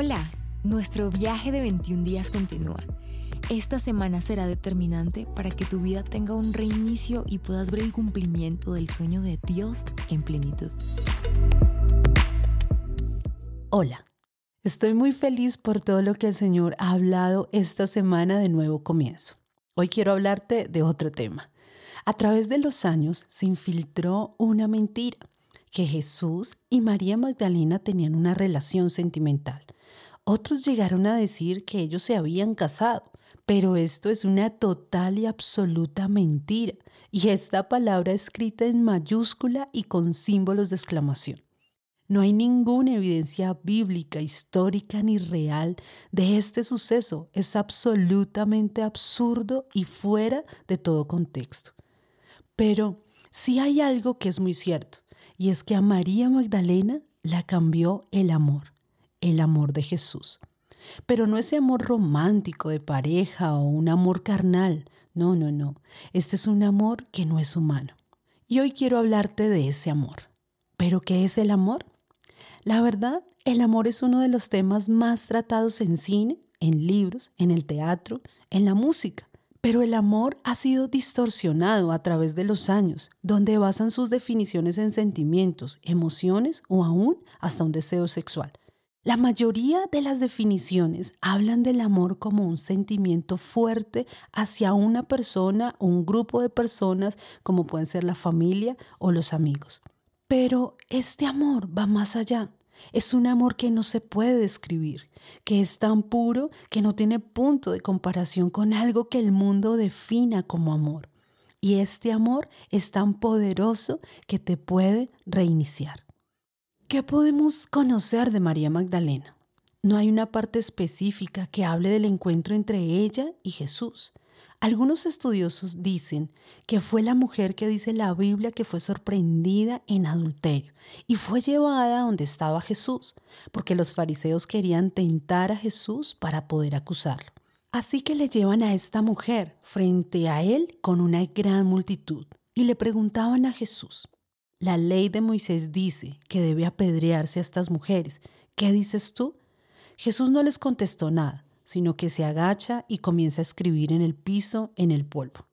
Hola, nuestro viaje de 21 días continúa. Esta semana será determinante para que tu vida tenga un reinicio y puedas ver el cumplimiento del sueño de Dios en plenitud. Hola, estoy muy feliz por todo lo que el Señor ha hablado esta semana de nuevo comienzo. Hoy quiero hablarte de otro tema. A través de los años se infiltró una mentira, que Jesús y María Magdalena tenían una relación sentimental. Otros llegaron a decir que ellos se habían casado, pero esto es una total y absoluta mentira, y esta palabra escrita en mayúscula y con símbolos de exclamación. No hay ninguna evidencia bíblica, histórica ni real de este suceso. Es absolutamente absurdo y fuera de todo contexto. Pero sí hay algo que es muy cierto, y es que a María Magdalena la cambió el amor, el amor de Jesús. Pero no ese amor romántico de pareja o un amor carnal. No, no, no. Este es un amor que no es humano. Y hoy quiero hablarte de ese amor. ¿Pero qué es el amor? La verdad, el amor es uno de los temas más tratados en cine, en libros, en el teatro, en la música. Pero el amor ha sido distorsionado a través de los años, donde basan sus definiciones en sentimientos, emociones o aún hasta un deseo sexual. La mayoría de las definiciones hablan del amor como un sentimiento fuerte hacia una persona o un grupo de personas, como pueden ser la familia o los amigos. Pero este amor va más allá. Es un amor que no se puede describir, que es tan puro que no tiene punto de comparación con algo que el mundo defina como amor. Y este amor es tan poderoso que te puede reiniciar. ¿Qué podemos conocer de María Magdalena? No hay una parte específica que hable del encuentro entre ella y Jesús. Algunos estudiosos dicen que fue la mujer que dice la Biblia que fue sorprendida en adulterio y fue llevada donde estaba Jesús, porque los fariseos querían tentar a Jesús para poder acusarlo. Así que le llevan a esta mujer frente a él con una gran multitud y le preguntaban a Jesús, la ley de Moisés dice que debe apedrearse a estas mujeres. ¿Qué dices tú? Jesús no les contestó nada, sino que se agacha y comienza a escribir en el piso, en el polvo.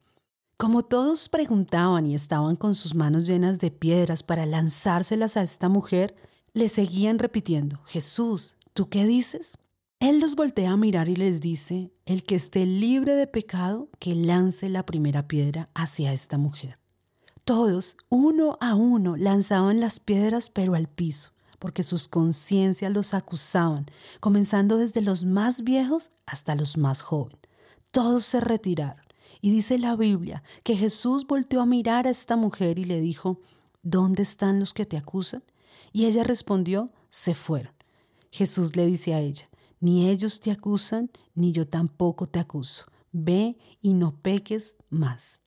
Como todos preguntaban y estaban con sus manos llenas de piedras para lanzárselas a esta mujer, le seguían repitiendo, Jesús, ¿tú qué dices? Él los voltea a mirar y les dice, el que esté libre de pecado, que lance la primera piedra hacia esta mujer. Todos, uno a uno, lanzaban las piedras pero al piso, porque sus conciencias los acusaban, comenzando desde los más viejos hasta los más jóvenes. Todos se retiraron. Y dice la Biblia que Jesús volteó a mirar a esta mujer y le dijo, ¿dónde están los que te acusan? Y ella respondió, se fueron. Jesús le dice a ella, ni ellos te acusan, ni yo tampoco te acuso. Ve y no peques más.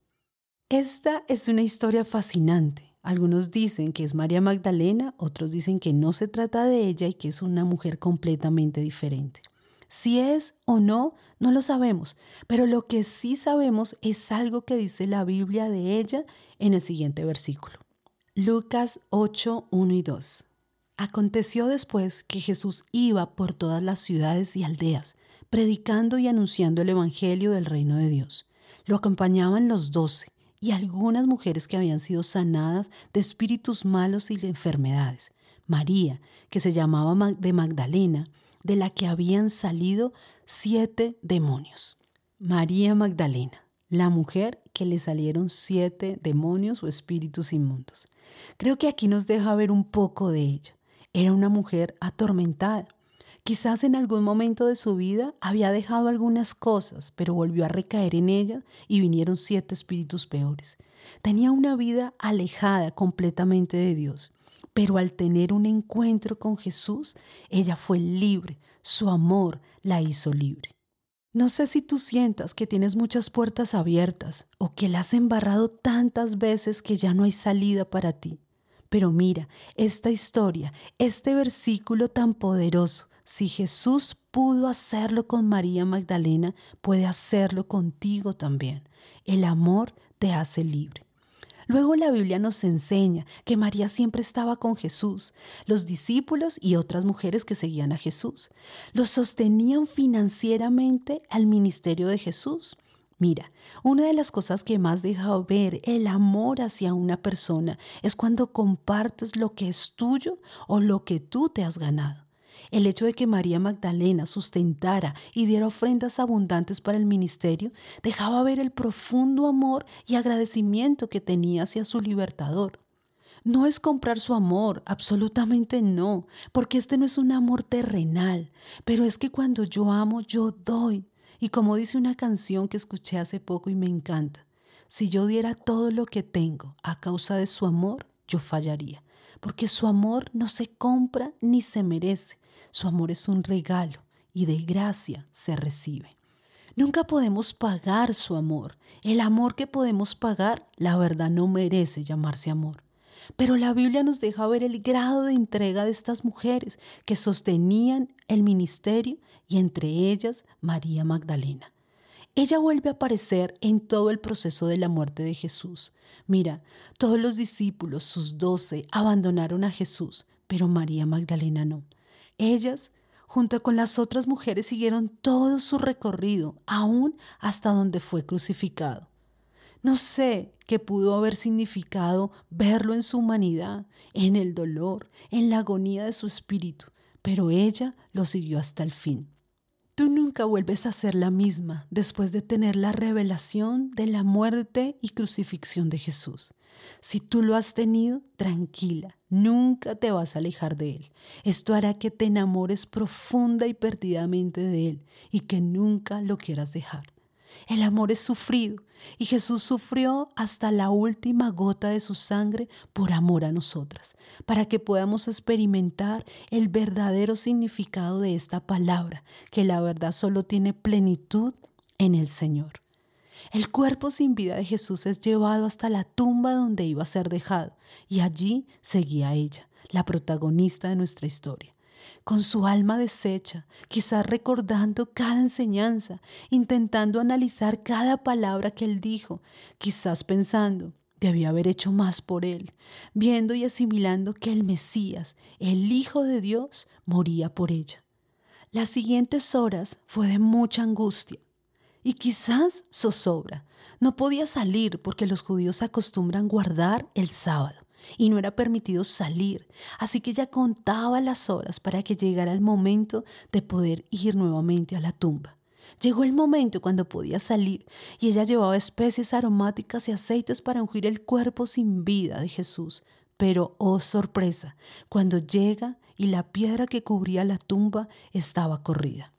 Esta es una historia fascinante. Algunos dicen que es María Magdalena, otros dicen que no se trata de ella y que es una mujer completamente diferente. Si es o no, no lo sabemos, pero lo que sí sabemos es algo que dice la Biblia de ella en el siguiente versículo. Lucas 8, 1 y 2. Aconteció después que Jesús iba por todas las ciudades y aldeas, predicando y anunciando el Evangelio del reino de Dios. Lo acompañaban los doce y algunas mujeres que habían sido sanadas de espíritus malos y de enfermedades. María, que se llamaba de Magdalena, de la que habían salido siete demonios. María Magdalena, la mujer que le salieron siete demonios o espíritus inmundos. Creo que aquí nos deja ver un poco de ella. Era una mujer atormentada, Quizás en algún momento de su vida había dejado algunas cosas, pero volvió a recaer en ellas y vinieron siete espíritus peores. Tenía una vida alejada completamente de Dios, pero al tener un encuentro con Jesús, ella fue libre, su amor la hizo libre. No sé si tú sientas que tienes muchas puertas abiertas o que las has embarrado tantas veces que ya no hay salida para ti. Pero mira, esta historia, este versículo tan poderoso, si Jesús pudo hacerlo con María Magdalena, puede hacerlo contigo también. El amor te hace libre. Luego la Biblia nos enseña que María siempre estaba con Jesús, los discípulos y otras mujeres que seguían a Jesús. Los sostenían financieramente al ministerio de Jesús. Mira, una de las cosas que más deja ver el amor hacia una persona es cuando compartes lo que es tuyo o lo que tú te has ganado. El hecho de que María Magdalena sustentara y diera ofrendas abundantes para el ministerio dejaba ver el profundo amor y agradecimiento que tenía hacia su libertador. No es comprar su amor, absolutamente no, porque este no es un amor terrenal, pero es que cuando yo amo, yo doy. Y como dice una canción que escuché hace poco y me encanta, si yo diera todo lo que tengo a causa de su amor, yo fallaría, porque su amor no se compra ni se merece, su amor es un regalo y de gracia se recibe. Nunca podemos pagar su amor. El amor que podemos pagar, la verdad, no merece llamarse amor. Pero la Biblia nos deja ver el grado de entrega de estas mujeres que sostenían el ministerio y entre ellas María Magdalena. Ella vuelve a aparecer en todo el proceso de la muerte de Jesús. Mira, todos los discípulos, sus doce, abandonaron a Jesús, pero María Magdalena no. Ellas, junto con las otras mujeres, siguieron todo su recorrido, aún hasta donde fue crucificado. No sé qué pudo haber significado verlo en su humanidad, en el dolor, en la agonía de su espíritu, pero ella lo siguió hasta el fin. Tú nunca vuelves a ser la misma después de tener la revelación de la muerte y crucifixión de Jesús. Si tú lo has tenido, tranquila, nunca te vas a alejar de Él. Esto hará que te enamores profunda y perdidamente de Él y que nunca lo quieras dejar. El amor es sufrido y Jesús sufrió hasta la última gota de su sangre por amor a nosotras, para que podamos experimentar el verdadero significado de esta palabra, que la verdad solo tiene plenitud en el Señor. El cuerpo sin vida de Jesús es llevado hasta la tumba donde iba a ser dejado, y allí seguía ella, la protagonista de nuestra historia con su alma deshecha, quizás recordando cada enseñanza, intentando analizar cada palabra que él dijo, quizás pensando, debía haber hecho más por él, viendo y asimilando que el Mesías, el Hijo de Dios, moría por ella. Las siguientes horas fue de mucha angustia y quizás zozobra. No podía salir porque los judíos acostumbran guardar el sábado y no era permitido salir, así que ella contaba las horas para que llegara el momento de poder ir nuevamente a la tumba. Llegó el momento cuando podía salir y ella llevaba especies aromáticas y aceites para ungir el cuerpo sin vida de Jesús. Pero, oh sorpresa, cuando llega y la piedra que cubría la tumba estaba corrida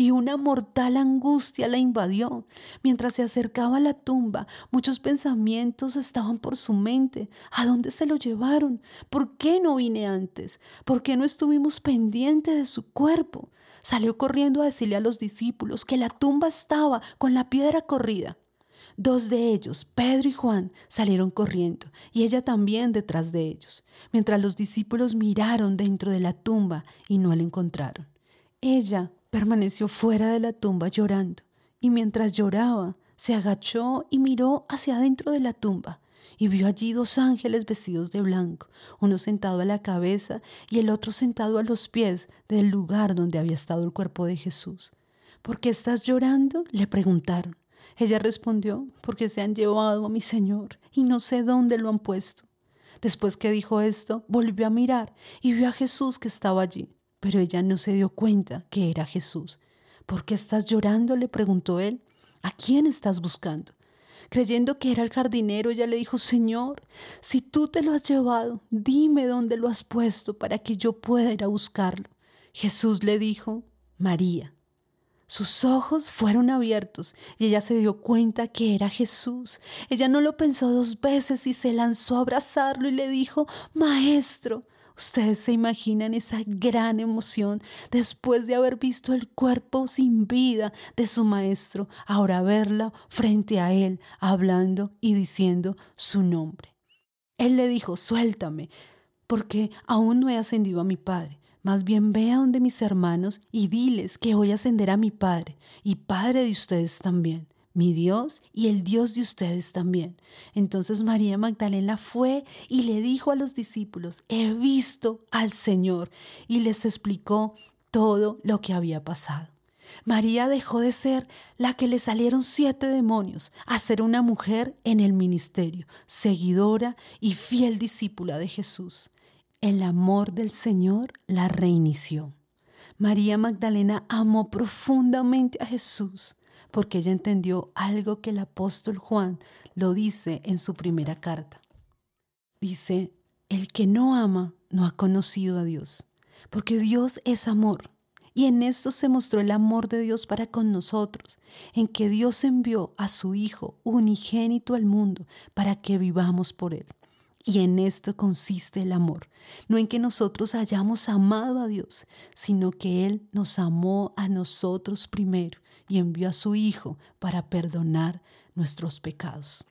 y una mortal angustia la invadió. Mientras se acercaba a la tumba, muchos pensamientos estaban por su mente. ¿A dónde se lo llevaron? ¿Por qué no vine antes? ¿Por qué no estuvimos pendientes de su cuerpo? Salió corriendo a decirle a los discípulos que la tumba estaba con la piedra corrida. Dos de ellos, Pedro y Juan, salieron corriendo, y ella también detrás de ellos, mientras los discípulos miraron dentro de la tumba y no la encontraron. Ella permaneció fuera de la tumba llorando, y mientras lloraba, se agachó y miró hacia adentro de la tumba, y vio allí dos ángeles vestidos de blanco, uno sentado a la cabeza y el otro sentado a los pies del lugar donde había estado el cuerpo de Jesús. ¿Por qué estás llorando? le preguntaron. Ella respondió, porque se han llevado a mi Señor y no sé dónde lo han puesto. Después que dijo esto, volvió a mirar y vio a Jesús que estaba allí pero ella no se dio cuenta que era Jesús. ¿Por qué estás llorando? le preguntó él. ¿A quién estás buscando? Creyendo que era el jardinero, ella le dijo, Señor, si tú te lo has llevado, dime dónde lo has puesto para que yo pueda ir a buscarlo. Jesús le dijo, María. Sus ojos fueron abiertos y ella se dio cuenta que era Jesús. Ella no lo pensó dos veces y se lanzó a abrazarlo y le dijo, Maestro. Ustedes se imaginan esa gran emoción después de haber visto el cuerpo sin vida de su maestro, ahora verla frente a él, hablando y diciendo su nombre. Él le dijo, suéltame, porque aún no he ascendido a mi Padre. Más bien ve a donde mis hermanos y diles que voy a ascender a mi Padre y Padre de ustedes también, mi Dios y el Dios de ustedes también. Entonces María Magdalena fue y le dijo a los discípulos, he visto al Señor y les explicó todo lo que había pasado. María dejó de ser la que le salieron siete demonios a ser una mujer en el ministerio, seguidora y fiel discípula de Jesús. El amor del Señor la reinició. María Magdalena amó profundamente a Jesús porque ella entendió algo que el apóstol Juan lo dice en su primera carta. Dice, el que no ama no ha conocido a Dios, porque Dios es amor. Y en esto se mostró el amor de Dios para con nosotros, en que Dios envió a su Hijo unigénito al mundo para que vivamos por Él. Y en esto consiste el amor, no en que nosotros hayamos amado a Dios, sino que Él nos amó a nosotros primero y envió a su Hijo para perdonar nuestros pecados.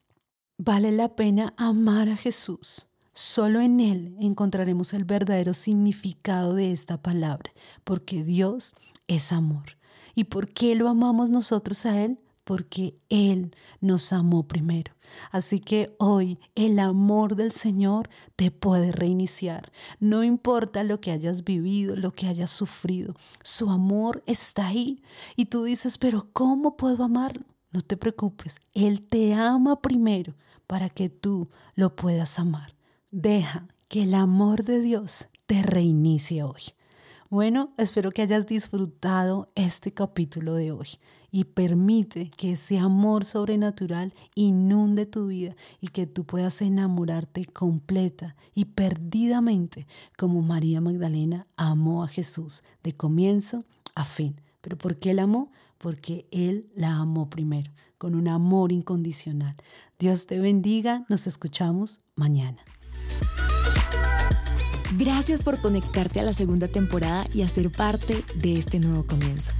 Vale la pena amar a Jesús. Solo en Él encontraremos el verdadero significado de esta palabra, porque Dios es amor. ¿Y por qué lo amamos nosotros a Él? Porque Él nos amó primero. Así que hoy el amor del Señor te puede reiniciar. No importa lo que hayas vivido, lo que hayas sufrido, su amor está ahí. Y tú dices, pero ¿cómo puedo amarlo? No te preocupes, Él te ama primero para que tú lo puedas amar. Deja que el amor de Dios te reinicie hoy. Bueno, espero que hayas disfrutado este capítulo de hoy y permite que ese amor sobrenatural inunde tu vida y que tú puedas enamorarte completa y perdidamente como María Magdalena amó a Jesús de comienzo a fin. ¿Pero por qué la amó? Porque Él la amó primero, con un amor incondicional. Dios te bendiga, nos escuchamos mañana. Gracias por conectarte a la segunda temporada y a ser parte de este nuevo comienzo.